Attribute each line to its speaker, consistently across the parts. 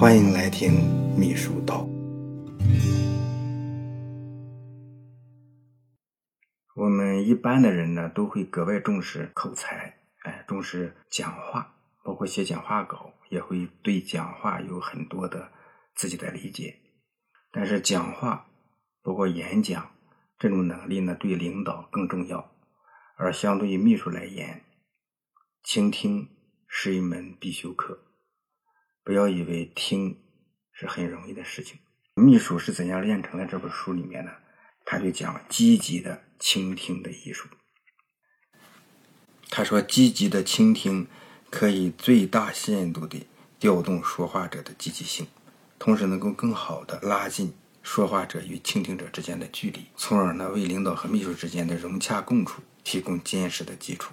Speaker 1: 欢迎来听秘书道。我们一般的人呢，都会格外重视口才，哎，重视讲话，包括写讲话稿，也会对讲话有很多的自己的理解。但是讲话，包括演讲这种能力呢，对领导更重要。而相对于秘书来言，倾听是一门必修课。不要以为听是很容易的事情。秘书是怎样练成的？这本书里面呢，他就讲积极的倾听的艺术。他说，积极的倾听可以最大限度的调动说话者的积极性，同时能够更好的拉近说话者与倾听者之间的距离，从而呢为领导和秘书之间的融洽共处提供坚实的基础。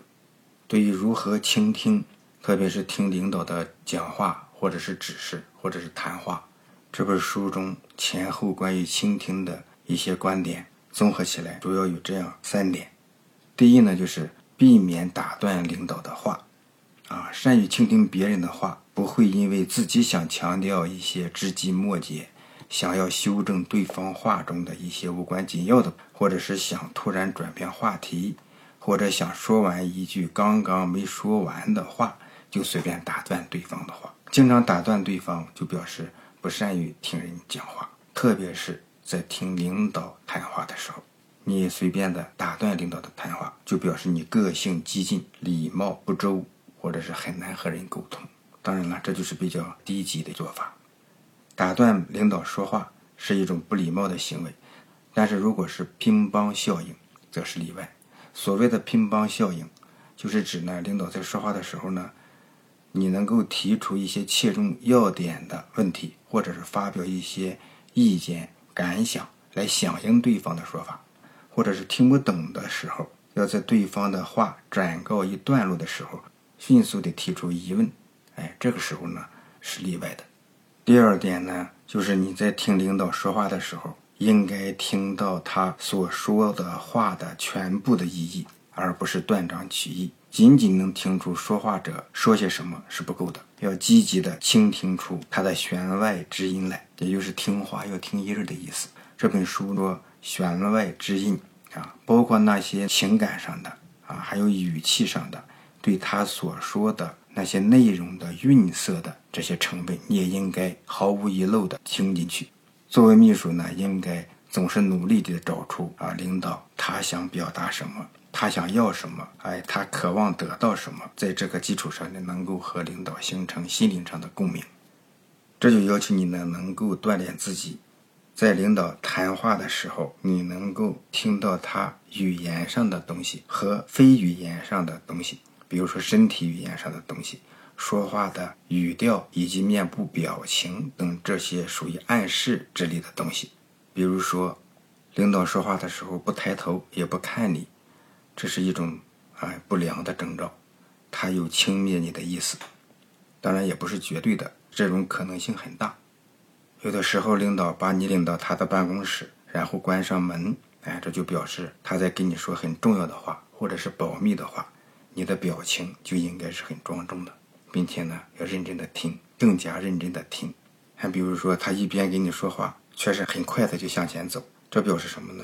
Speaker 1: 对于如何倾听，特别是听领导的讲话。或者是指示，或者是谈话，这本书中前后关于倾听的一些观点综合起来，主要有这样三点。第一呢，就是避免打断领导的话，啊，善于倾听别人的话，不会因为自己想强调一些枝枝末节，想要修正对方话中的一些无关紧要的，或者是想突然转变话题，或者想说完一句刚刚没说完的话，就随便打断对方的话。经常打断对方，就表示不善于听人讲话，特别是在听领导谈话的时候，你随便的打断领导的谈话，就表示你个性激进、礼貌不周，或者是很难和人沟通。当然了，这就是比较低级的做法。打断领导说话是一种不礼貌的行为，但是如果是乒乓效应，则是例外。所谓的乒乓效应，就是指呢，领导在说话的时候呢。你能够提出一些切中要点的问题，或者是发表一些意见感想来响应对方的说法，或者是听不懂的时候，要在对方的话转告一段落的时候，迅速的提出疑问，哎，这个时候呢是例外的。第二点呢，就是你在听领导说话的时候，应该听到他所说的话的全部的意义，而不是断章取义。仅仅能听出说话者说些什么是不够的，要积极的倾听出他的弦外之音来，也就是听话要听音儿的意思。这本书说弦外之音啊，包括那些情感上的啊，还有语气上的，对他所说的那些内容的韵色的这些成分，你也应该毫无遗漏的听进去。作为秘书呢，应该总是努力的找出啊，领导他想表达什么。他想要什么？哎，他渴望得到什么？在这个基础上呢，能够和领导形成心灵上的共鸣。这就要求你呢，能够锻炼自己，在领导谈话的时候，你能够听到他语言上的东西和非语言上的东西，比如说身体语言上的东西、说话的语调以及面部表情等这些属于暗示之类的东西。比如说，领导说话的时候不抬头也不看你。这是一种哎不良的征兆，他有轻蔑你的意思，当然也不是绝对的，这种可能性很大。有的时候领导把你领到他的办公室，然后关上门，哎，这就表示他在跟你说很重要的话，或者是保密的话，你的表情就应该是很庄重的，并且呢要认真的听，更加认真的听。还比如说他一边跟你说话，却是很快的就向前走，这表示什么呢？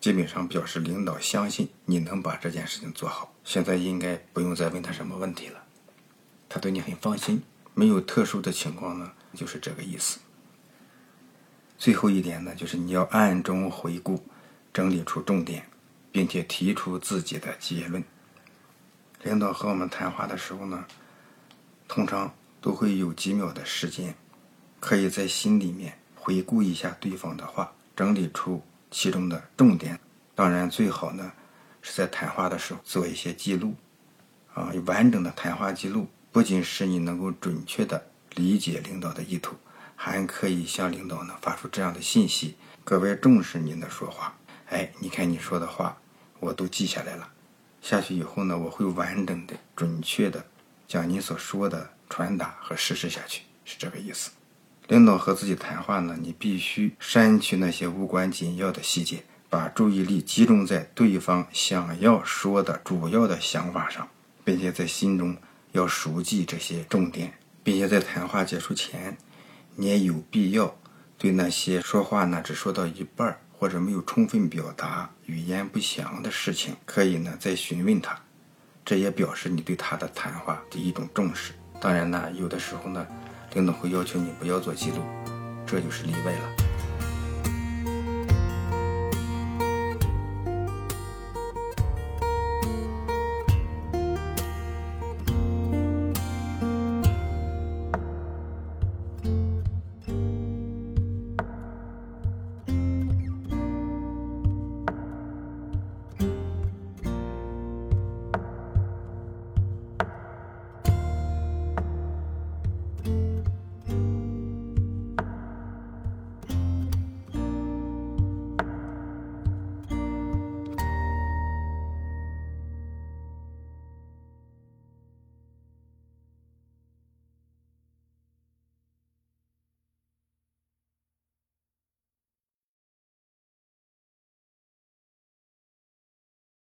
Speaker 1: 基本上表示领导相信你能把这件事情做好，现在应该不用再问他什么问题了，他对你很放心。没有特殊的情况呢，就是这个意思。最后一点呢，就是你要暗中回顾，整理出重点，并且提出自己的结论。领导和我们谈话的时候呢，通常都会有几秒的时间，可以在心里面回顾一下对方的话，整理出。其中的重点，当然最好呢是在谈话的时候做一些记录，啊，完整的谈话记录不仅使你能够准确的理解领导的意图，还可以向领导呢发出这样的信息：格外重视您的说话。哎，你看你说的话，我都记下来了。下去以后呢，我会完整的、准确的将你所说的传达和实施下去，是这个意思。领导和自己谈话呢，你必须删去那些无关紧要的细节，把注意力集中在对方想要说的主要的想法上，并且在心中要熟记这些重点，并且在谈话结束前，你也有必要对那些说话呢，只说到一半或者没有充分表达、语言不详的事情，可以呢再询问他。这也表示你对他的谈话的一种重视。当然呢，有的时候呢。领导会要求你不要做记录这就是例外了。